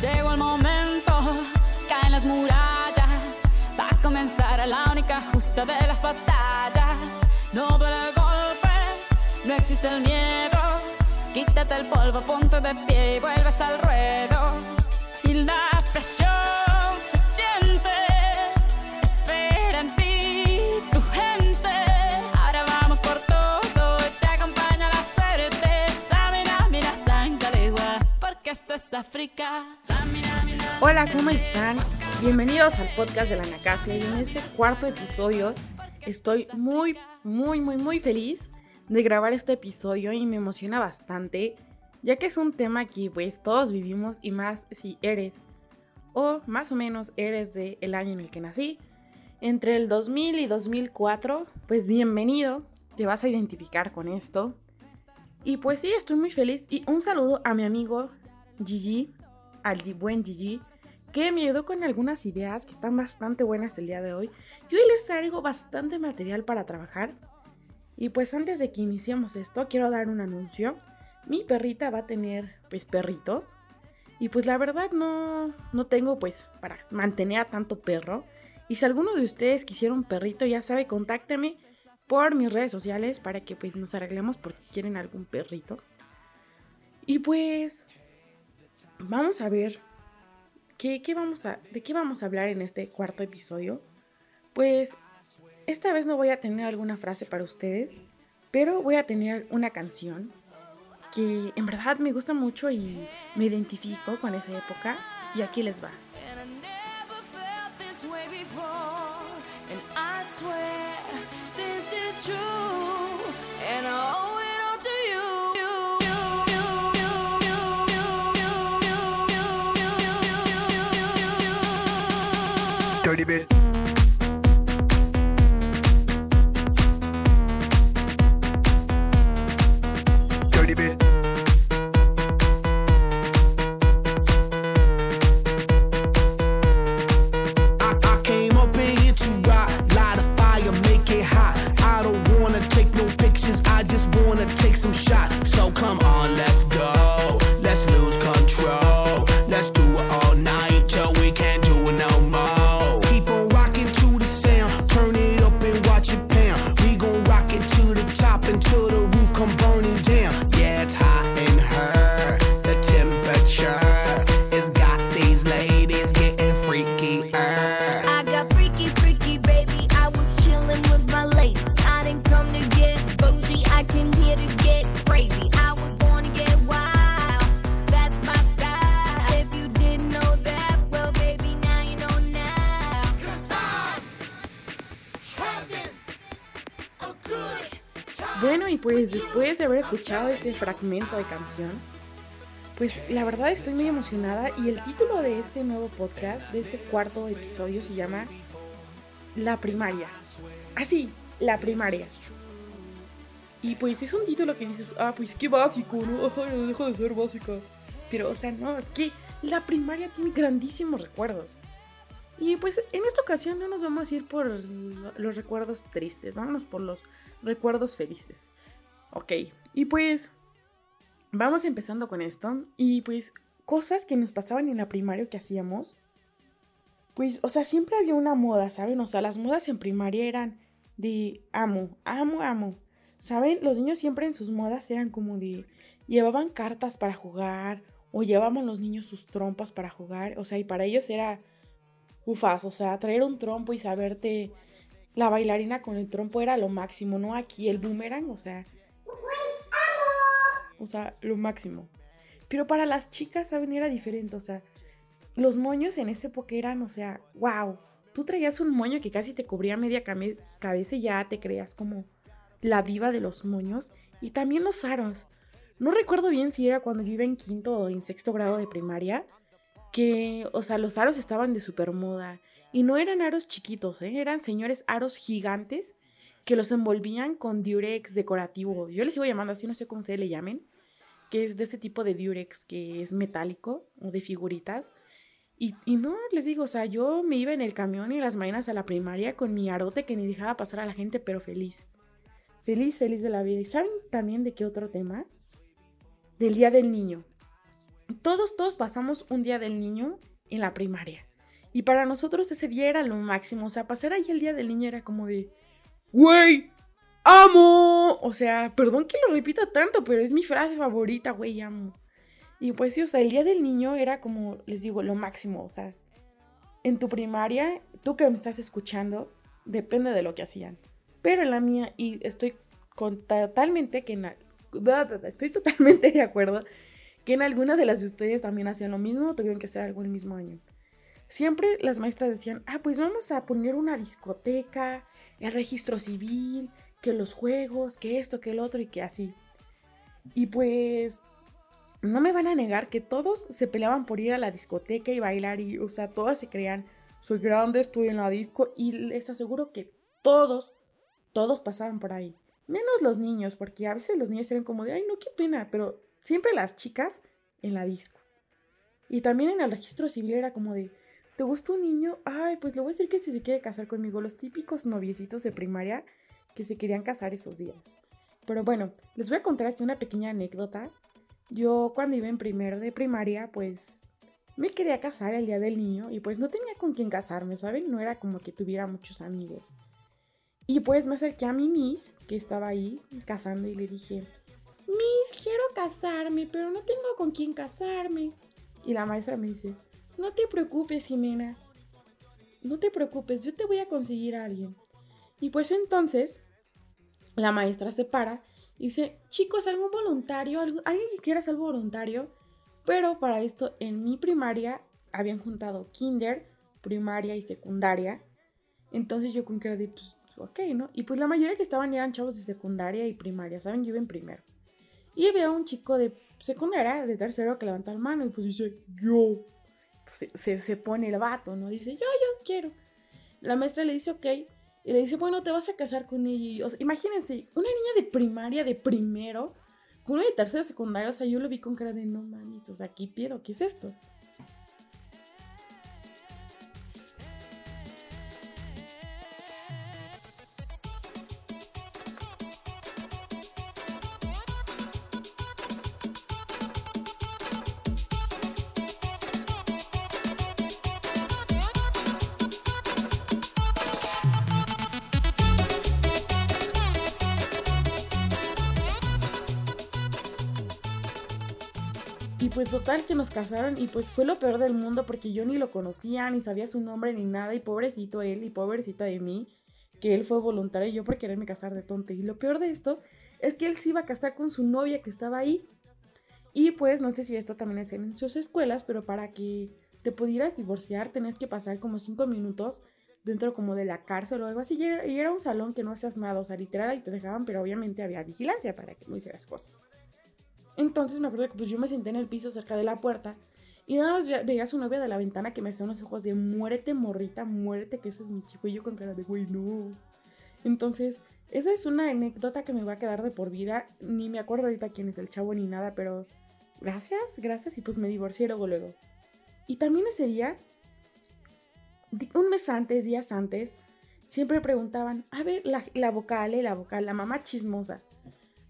Llegó el momento, caen las murallas. Va a comenzar la única justa de las batallas. No duele el golpe, no existe el miedo. Quítate el polvo, ponte de pie y vuelves al ruedo. Y la presión Hola, ¿cómo están? Bienvenidos al podcast de la Nacasia y en este cuarto episodio estoy muy, muy, muy, muy feliz de grabar este episodio y me emociona bastante, ya que es un tema que pues todos vivimos y más si eres o más o menos eres del el año en el que nací, entre el 2000 y 2004, pues bienvenido, te vas a identificar con esto. Y pues sí, estoy muy feliz y un saludo a mi amigo Gigi, al buen Gigi, que me ayudó con algunas ideas que están bastante buenas el día de hoy. Y hoy les traigo bastante material para trabajar. Y pues antes de que iniciemos esto, quiero dar un anuncio. Mi perrita va a tener pues perritos. Y pues la verdad no, no tengo pues para mantener a tanto perro. Y si alguno de ustedes quisiera un perrito, ya sabe, contácteme por mis redes sociales para que pues nos arreglemos porque quieren algún perrito. Y pues vamos a ver ¿qué, qué vamos a, de qué vamos a hablar en este cuarto episodio. Pues esta vez no voy a tener alguna frase para ustedes, pero voy a tener una canción que en verdad me gusta mucho y me identifico con esa época. Y aquí les va. pretty bitch. Escuchado ese fragmento de canción, pues la verdad estoy muy emocionada y el título de este nuevo podcast, de este cuarto episodio, se llama La primaria. Así, la primaria. Y pues es un título que dices, ah, pues qué básico, ¿no? Deja de ser básica. Pero, o sea, no, es que la primaria tiene grandísimos recuerdos. Y pues en esta ocasión no nos vamos a ir por lo- los recuerdos tristes, vámonos por los recuerdos felices. Ok, y pues vamos empezando con esto. Y pues cosas que nos pasaban en la primaria que hacíamos. Pues, o sea, siempre había una moda, ¿saben? O sea, las modas en primaria eran de amo, amo, amo. ¿Saben? Los niños siempre en sus modas eran como de llevaban cartas para jugar o llevaban los niños sus trompas para jugar. O sea, y para ellos era ufas, o sea, traer un trompo y saberte la bailarina con el trompo era lo máximo, ¿no? Aquí el boomerang, o sea, o sea, lo máximo. Pero para las chicas, ¿saben? Era diferente, o sea, los moños en esa época eran, o sea, wow. Tú traías un moño que casi te cubría media cabeza y ya te creías como la diva de los moños. Y también los aros. No recuerdo bien si era cuando yo iba en quinto o en sexto grado de primaria, que, o sea, los aros estaban de super moda. Y no eran aros chiquitos, ¿eh? eran señores aros gigantes que los envolvían con diurex decorativo. Yo les sigo llamando así, no sé cómo ustedes le llamen. Que es de este tipo de diurex que es metálico o de figuritas. Y, y no, les digo, o sea, yo me iba en el camión y las mañanas a la primaria con mi arote que ni dejaba pasar a la gente, pero feliz. Feliz, feliz de la vida. ¿Y saben también de qué otro tema? Del Día del Niño. todos, todos pasamos un día del niño en la primaria. Y para nosotros ese día era lo máximo. O sea, pasar ahí el día del niño era como de, güey, amo. O sea, perdón que lo repita tanto, pero es mi frase favorita, güey, amo. Y pues sí, o sea, el día del niño era como, les digo, lo máximo. O sea, en tu primaria, tú que me estás escuchando, depende de lo que hacían. Pero en la mía, y estoy con totalmente que en la- estoy totalmente de acuerdo que en algunas de las de ustedes también hacían lo mismo tuvieron que hacer algo el mismo año. Siempre las maestras decían, ah, pues vamos a poner una discoteca, el registro civil, que los juegos, que esto, que el otro y que así. Y pues no me van a negar que todos se peleaban por ir a la discoteca y bailar y, o sea, todas se creían, soy grande, estoy en la disco y les aseguro que todos, todos pasaban por ahí. Menos los niños, porque a veces los niños eran como de, ay, no, qué pena, pero siempre las chicas en la disco. Y también en el registro civil era como de, ¿te gusta un niño? Ay, pues le voy a decir que si se quiere casar conmigo, los típicos noviecitos de primaria que se querían casar esos días. Pero bueno, les voy a contar aquí una pequeña anécdota. Yo cuando iba en primero de primaria, pues me quería casar el día del niño y pues no tenía con quién casarme, ¿saben? No era como que tuviera muchos amigos. Y pues me acerqué a mi Miss, que estaba ahí casando, y le dije, Miss, quiero casarme, pero no tengo con quién casarme. Y la maestra me dice, no te preocupes, Jimena. No te preocupes, yo te voy a conseguir a alguien. Y pues entonces, la maestra se para y dice, chicos, ¿algún voluntario? ¿Algu- ¿Alguien que quiera ser voluntario? Pero para esto, en mi primaria habían juntado kinder, primaria y secundaria. Entonces yo con que de, pues, ok, ¿no? Y pues la mayoría que estaban eran chavos de secundaria y primaria, ¿saben? Yo iba en primero. Y había un chico de secundaria, de tercero, que levanta la mano y pues dice, yo. Se, se, pone el vato, ¿no? Dice, yo, yo quiero. La maestra le dice, ok. Y le dice, bueno, te vas a casar con ella. O imagínense, una niña de primaria, de primero, con uno de tercero, secundario. O sea, yo lo vi con cara de, no mames, o sea, ¿qué pedo? ¿Qué es esto? Y pues total que nos casaron y pues fue lo peor del mundo porque yo ni lo conocía, ni sabía su nombre ni nada y pobrecito él y pobrecita de mí, que él fue voluntario y yo por quererme casar de tonta. Y lo peor de esto es que él se iba a casar con su novia que estaba ahí. Y pues no sé si esto también es en sus escuelas, pero para que te pudieras divorciar tenías que pasar como cinco minutos dentro como de la cárcel o algo así. Y era, y era un salón que no hacías nada, o sea, literal ahí te dejaban, pero obviamente había vigilancia para que no hicieras cosas. Entonces me acuerdo que pues yo me senté en el piso cerca de la puerta y nada más ve- veía a su novia de la ventana que me hacía unos ojos de muérete, morrita, muérete, que ese es mi chico. Y yo con cara de güey, no. Entonces, esa es una anécdota que me va a quedar de por vida. Ni me acuerdo ahorita quién es el chavo ni nada, pero gracias, gracias. Y pues me divorcié luego, luego. Y también ese día, un mes antes, días antes, siempre preguntaban, a ver, la, la vocal, eh, la vocal, la mamá chismosa.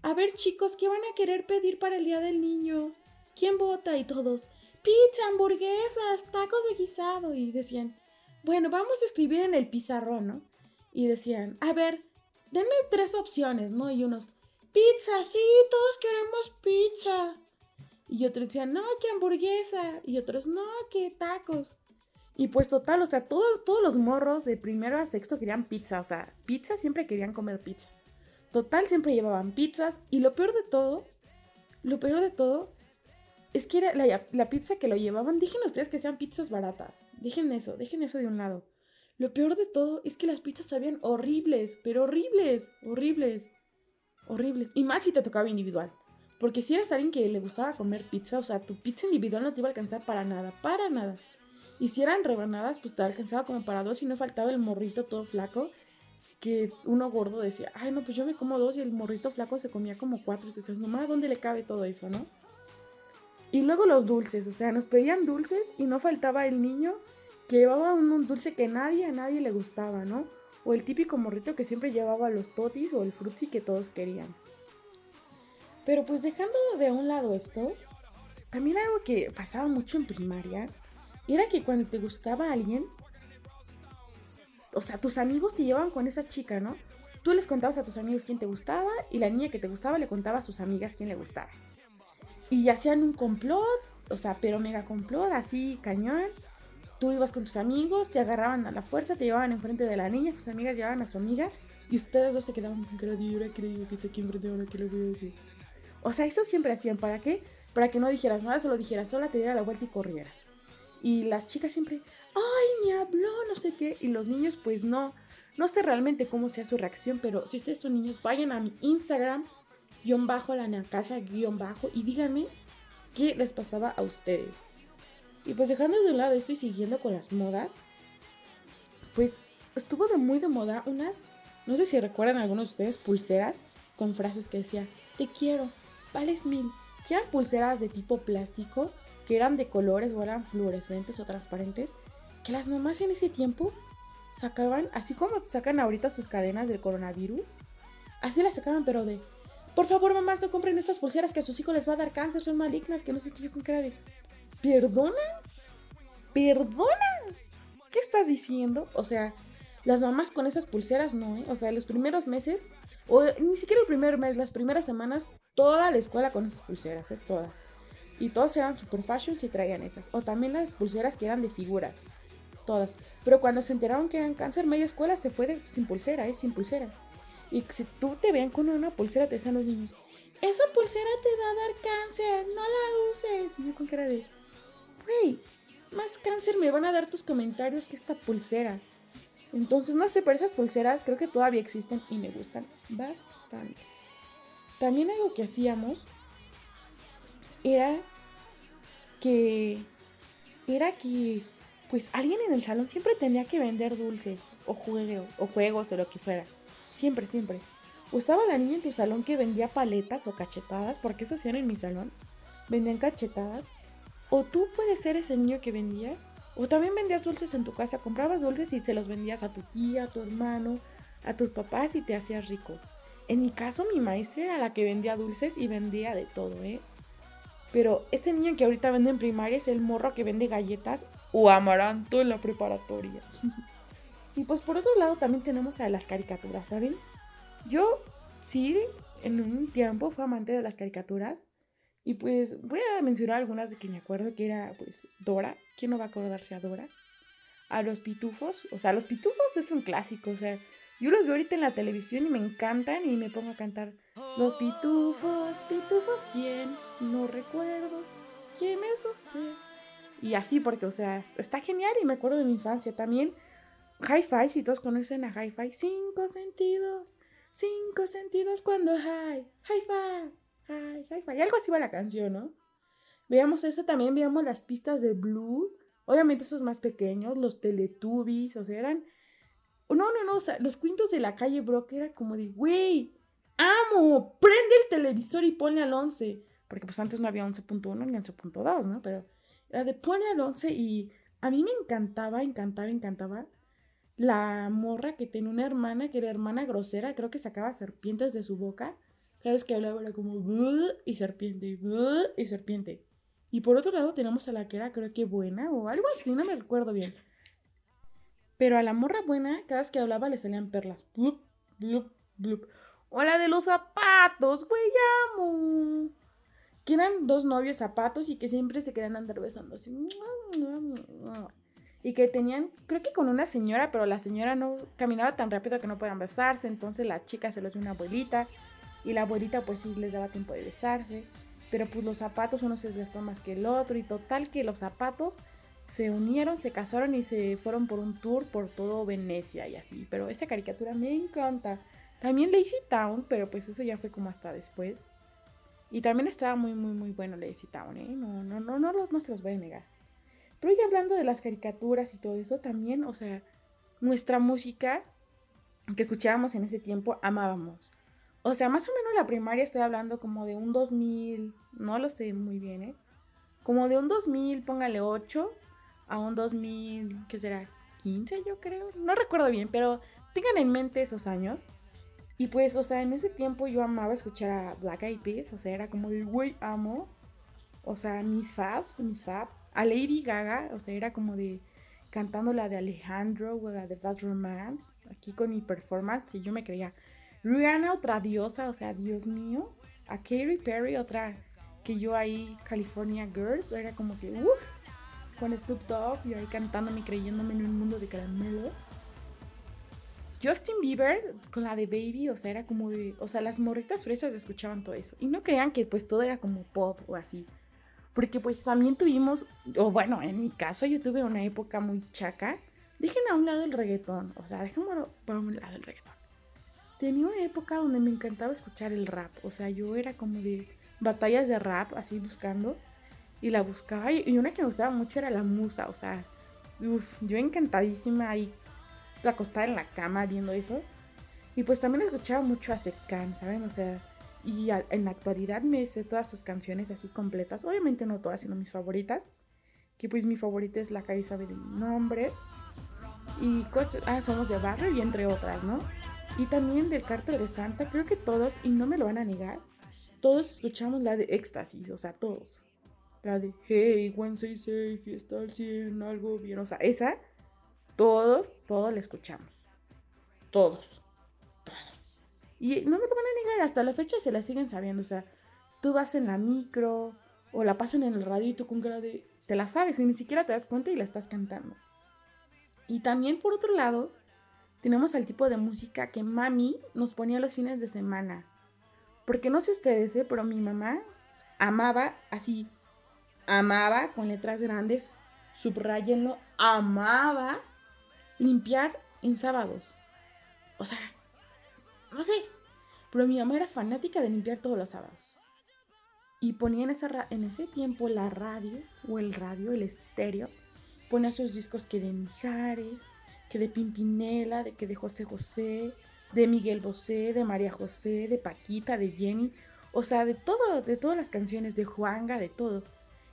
A ver, chicos, ¿qué van a querer pedir para el Día del Niño? ¿Quién vota? Y todos, pizza, hamburguesas, tacos de guisado. Y decían, bueno, vamos a escribir en el pizarrón, ¿no? Y decían, a ver, denme tres opciones, ¿no? Y unos, pizza, sí, todos queremos pizza. Y otros decían, no, que hamburguesa. Y otros, no, que tacos. Y pues total, o sea, todo- todos los morros de primero a sexto querían pizza. O sea, pizza siempre querían comer pizza. Total, siempre llevaban pizzas. Y lo peor de todo, lo peor de todo, es que era la, pizza que lo llevaban. Dejen ustedes que sean pizzas baratas. Dejen eso, dejen eso de un lado. Lo peor de todo es que las pizzas sabían horribles, pero horribles, horribles, horribles. Y más si te tocaba individual. Porque si eras alguien que le gustaba comer pizza, o sea, tu pizza individual no te iba a alcanzar para nada, para nada. Y si eran rebanadas, pues te alcanzaba como para dos y no faltaba el morrito todo flaco que uno gordo decía, ay, no, pues yo me como dos y el morrito flaco se comía como cuatro. Y tú nomás, ¿dónde le cabe todo eso, no? Y luego los dulces, o sea, nos pedían dulces y no faltaba el niño que llevaba un, un dulce que nadie, a nadie le gustaba, ¿no? O el típico morrito que siempre llevaba los totis o el frutzi que todos querían. Pero pues dejando de un lado esto, también algo que pasaba mucho en primaria era que cuando te gustaba alguien, o sea, tus amigos te llevaban con esa chica, ¿no? Tú les contabas a tus amigos quién te gustaba y la niña que te gustaba le contaba a sus amigas quién le gustaba. Y hacían un complot, o sea, pero mega complot, así cañón. Tú ibas con tus amigos, te agarraban a la fuerza, te llevaban enfrente de la niña, sus amigas llevaban a su amiga y ustedes dos se quedaban digo que está aquí enfrente, ahora que le voy a decir. O sea, eso siempre hacían, ¿para qué? Para que no dijeras nada, solo dijeras sola, te diera la vuelta y corrieras. Y las chicas siempre, ay, me habló, no sé qué. Y los niños, pues no. No sé realmente cómo sea su reacción, pero si ustedes son niños, vayan a mi Instagram, guion bajo, la casa, guion bajo, y díganme qué les pasaba a ustedes. Y pues dejando de un lado esto y siguiendo con las modas, pues estuvo de muy de moda unas, no sé si recuerdan algunos de ustedes, pulseras con frases que decía, te quiero, vales mil. Que eran pulseras de tipo plástico, que eran de colores o eran fluorescentes o transparentes, que las mamás en ese tiempo sacaban, así como sacan ahorita sus cadenas del coronavirus, así las sacaban, pero de, por favor mamás no compren estas pulseras que a sus hijos les va a dar cáncer, son malignas, que no sé qué, yo con cara de, ¿perdona? ¿Perdona? ¿Qué estás diciendo? O sea, las mamás con esas pulseras no, ¿eh? O sea, los primeros meses, o ni siquiera el primer mes, las primeras semanas, toda la escuela con esas pulseras, ¿eh? Toda. Y todos eran super fashion si traían esas. O también las pulseras que eran de figuras. Todas. Pero cuando se enteraron que eran cáncer, media escuela se fue de, sin pulsera, ¿eh? Sin pulsera. Y si tú te vean con una pulsera, te decían los niños, esa pulsera te va a dar cáncer, no la uses. Y yo con cara de, güey, más cáncer me van a dar tus comentarios que esta pulsera. Entonces, no sé, pero esas pulseras creo que todavía existen y me gustan bastante. También algo que hacíamos era que era que pues alguien en el salón siempre tenía que vender dulces o o juegos o lo que fuera. Siempre, siempre. O estaba la niña en tu salón que vendía paletas o cachetadas, porque eso hacían en mi salón. Vendían cachetadas. O tú puedes ser ese niño que vendía. O también vendías dulces en tu casa. Comprabas dulces y se los vendías a tu tía, a tu hermano, a tus papás y te hacías rico. En mi caso, mi maestra era la que vendía dulces y vendía de todo, ¿eh? Pero ese niño que ahorita vende en primaria es el morro que vende galletas o amaranto en la preparatoria. y pues por otro lado también tenemos a las caricaturas, ¿saben? Yo sí, en un tiempo fui amante de las caricaturas. Y pues voy a mencionar algunas de que me acuerdo que era pues Dora. ¿Quién no va a acordarse a Dora? A los pitufos. O sea, los pitufos es un clásico. O sea, yo los veo ahorita en la televisión y me encantan y me pongo a cantar. Los pitufos, pitufos, ¿quién? No recuerdo. ¿Quién es usted? Y así, porque, o sea, está genial y me acuerdo de mi infancia también. Hi-Fi, si todos conocen a Hi-Fi. Cinco sentidos, cinco sentidos cuando hi, Hi-Fi, hi, Hi-Fi. Y algo así va la canción, ¿no? Veamos eso también, veamos las pistas de Blue. Obviamente esos más pequeños, los Teletubbies, o sea, eran... No, no, no, o sea, los cuentos de la calle Brock era como de, güey, amo, prende el televisor y ponle al 11. Porque pues antes no había 11.1 ni 11.2, ¿no? Pero era de ponle al 11 y a mí me encantaba, encantaba, encantaba la morra que tenía una hermana que era hermana grosera, creo que sacaba serpientes de su boca. Cada vez que hablaba era como y serpiente, y serpiente. Y por otro lado tenemos a la que era creo que buena o algo así, no me recuerdo bien. Pero a la morra buena, cada vez que hablaba le salían perlas. Blup, blup, blup. O la de los zapatos, güey, amo. Que eran dos novios zapatos y que siempre se querían andar besando así. Y que tenían, creo que con una señora, pero la señora no caminaba tan rápido que no podían besarse. Entonces la chica se los dio una abuelita. Y la abuelita pues sí les daba tiempo de besarse. Pero pues los zapatos uno se desgastó más que el otro. Y total que los zapatos se unieron, se casaron y se fueron por un tour por todo Venecia y así. Pero esta caricatura me encanta. También Lazy Town, pero pues eso ya fue como hasta después. Y también estaba muy, muy, muy bueno Lazy Town, ¿eh? No, no, no, no, los, no se los voy a negar. Pero ya hablando de las caricaturas y todo eso, también, o sea, nuestra música que escuchábamos en ese tiempo, amábamos. O sea, más o menos la primaria estoy hablando como de un 2000, no lo sé muy bien, ¿eh? Como de un 2000, póngale 8, a un 2000, ¿qué será? 15 yo creo, no recuerdo bien, pero tengan en mente esos años. Y pues, o sea, en ese tiempo yo amaba escuchar a Black Eyed Peas, o sea, era como de, güey, amo. O sea, mis faves, mis faves. A Lady Gaga, o sea, era como de cantando la de Alejandro o la de Bad Romance, aquí con mi performance, y yo me creía. Rihanna, otra diosa, o sea, Dios mío. A Katy Perry, otra que yo ahí, California Girls, era como que, uff, con Snoop Dogg, yo ahí cantándome, creyéndome en un mundo de caramelo. Justin Bieber con la de Baby, o sea, era como de, o sea, las morritas fresas escuchaban todo eso. Y no crean que pues todo era como pop o así. Porque pues también tuvimos, o bueno, en mi caso yo tuve una época muy chaca. Dejen a un lado el reggaetón, o sea, déjenme por un lado el reggaetón. Tenía una época donde me encantaba escuchar el rap, o sea, yo era como de batallas de rap, así buscando, y la buscaba, y una que me gustaba mucho era la musa, o sea, uf, yo encantadísima ahí acostada en la cama viendo eso. Y pues también escuchaba mucho a Secan, ¿saben? O sea, y en la actualidad me sé todas sus canciones así completas. Obviamente no todas, sino mis favoritas. Que pues mi favorita es La Calle sabe de mi nombre. Y ah, Somos de Barrio y entre otras, ¿no? Y también del Cártel de Santa, creo que todos, y no me lo van a negar, todos escuchamos la de Éxtasis, o sea, todos. La de Hey, Wednesday Safe, está al 100, algo bien. O sea, esa todos, todos le escuchamos. Todos. Todos. Y no me lo van a negar, hasta la fecha se la siguen sabiendo. O sea, tú vas en la micro o la pasan en el radio y tú con cara de. Te la sabes y ni siquiera te das cuenta y la estás cantando. Y también, por otro lado, tenemos el tipo de música que mami nos ponía los fines de semana. Porque no sé ustedes, ¿eh? pero mi mamá amaba así. Amaba con letras grandes, subrayenlo, amaba limpiar en sábados. O sea, no sé. Pero mi mamá era fanática de limpiar todos los sábados. Y ponía en, esa, en ese tiempo la radio, o el radio, el estéreo. Ponía sus discos que de Mijares, que de Pimpinela, de que de José José, de Miguel Bosé, de María José, de Paquita, de Jenny. O sea, de todo, de todas las canciones, de Juanga, de todo.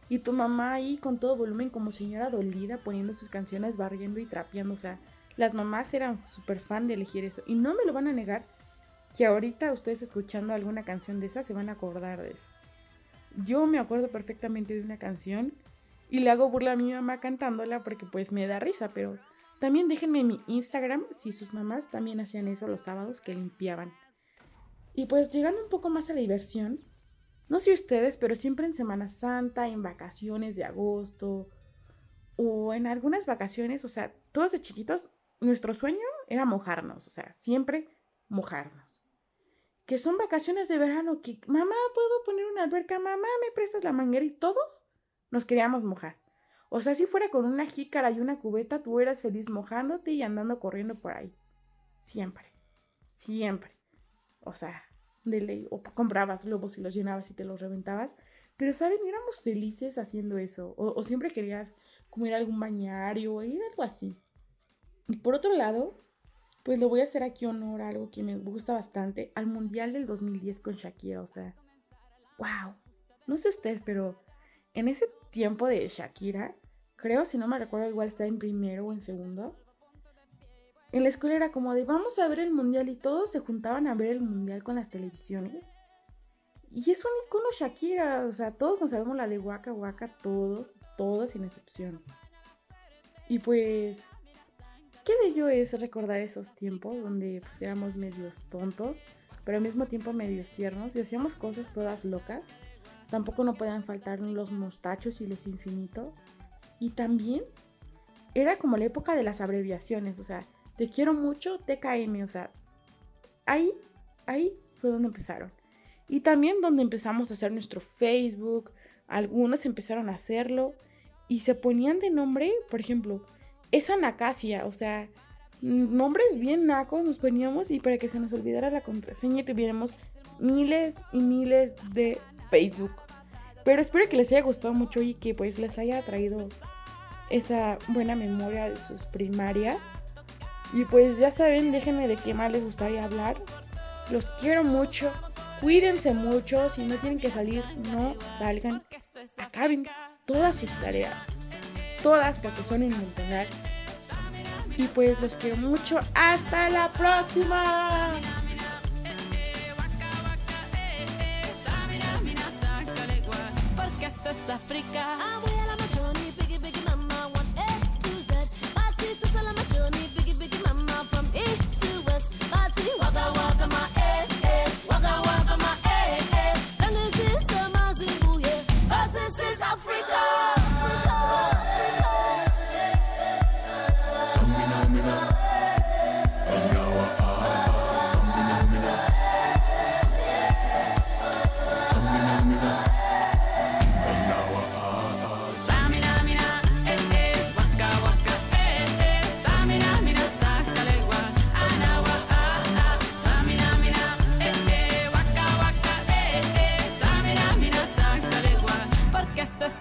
Y tu mamá ahí con todo volumen como señora dolida poniendo sus canciones, barriendo y trapeando. O sea, las mamás eran súper fan de elegir eso. Y no me lo van a negar que ahorita ustedes escuchando alguna canción de esa se van a acordar de eso. Yo me acuerdo perfectamente de una canción y le hago burla a mi mamá cantándola porque pues me da risa, pero también déjenme en mi Instagram si sus mamás también hacían eso los sábados que limpiaban. Y pues llegando un poco más a la diversión, no sé ustedes, pero siempre en Semana Santa, en vacaciones de agosto o en algunas vacaciones, o sea, todos de chiquitos, nuestro sueño era mojarnos, o sea, siempre mojarnos. Que son vacaciones de verano que, mamá, ¿puedo poner una alberca? Mamá, ¿me prestas la manguera? Y todos nos queríamos mojar. O sea, si fuera con una jícara y una cubeta, tú eras feliz mojándote y andando corriendo por ahí. Siempre. Siempre. O sea, de ley, o comprabas globos y los llenabas y te los reventabas. Pero, ¿saben? Éramos felices haciendo eso. O, siempre querías comer algún bañario o ir algo así. Y por otro lado, pues le voy a hacer aquí honor a algo que me gusta bastante, al Mundial del 2010 con Shakira. O sea, wow. No sé ustedes, pero en ese tiempo de Shakira, creo, si no me recuerdo, igual está en primero o en segundo en la escuela era como de vamos a ver el mundial y todos se juntaban a ver el mundial con las televisiones. Y es un icono Shakira, o sea, todos nos sabemos la de Waka Waka, todos, todos sin excepción. Y pues, qué bello es recordar esos tiempos donde pues éramos medios tontos, pero al mismo tiempo medios tiernos y hacíamos cosas todas locas. Tampoco no podían faltar los mostachos y los infinitos. Y también era como la época de las abreviaciones, o sea, te quiero mucho, TKM, o sea, ahí, ahí fue donde empezaron. Y también donde empezamos a hacer nuestro Facebook, algunos empezaron a hacerlo y se ponían de nombre, por ejemplo, esa Nacasia, o sea, nombres bien nacos nos poníamos y para que se nos olvidara la contraseña tuviéramos miles y miles de Facebook. Pero espero que les haya gustado mucho y que pues les haya traído esa buena memoria de sus primarias. Y pues ya saben, déjenme de qué más les gustaría hablar. Los quiero mucho. Cuídense mucho. Si no tienen que salir, no salgan. Acaben todas sus tareas. Todas porque son en montonar. Y pues los quiero mucho. Hasta la próxima.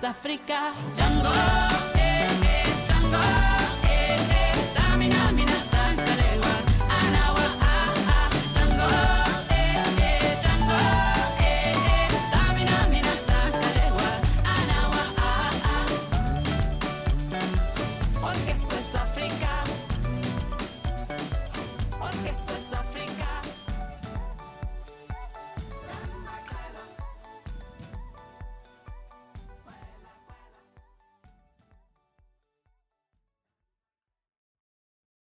África. Django.